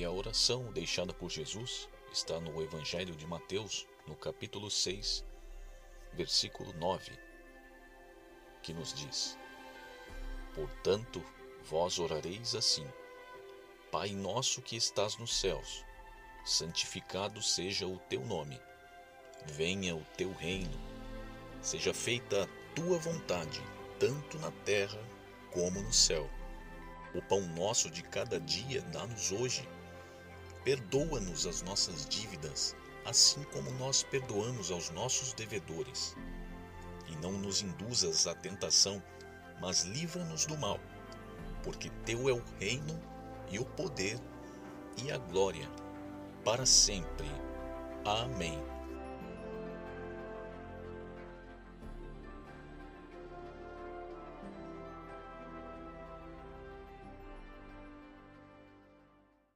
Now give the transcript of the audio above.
E a oração deixada por Jesus está no Evangelho de Mateus, no capítulo 6, versículo 9, que nos diz: Portanto, vós orareis assim: Pai nosso que estás nos céus, santificado seja o teu nome. Venha o teu reino. Seja feita a tua vontade, tanto na terra como no céu. O pão nosso de cada dia dá-nos hoje. Perdoa-nos as nossas dívidas, assim como nós perdoamos aos nossos devedores. E não nos induzas à tentação, mas livra-nos do mal, porque teu é o reino e o poder e a glória para sempre. Amém.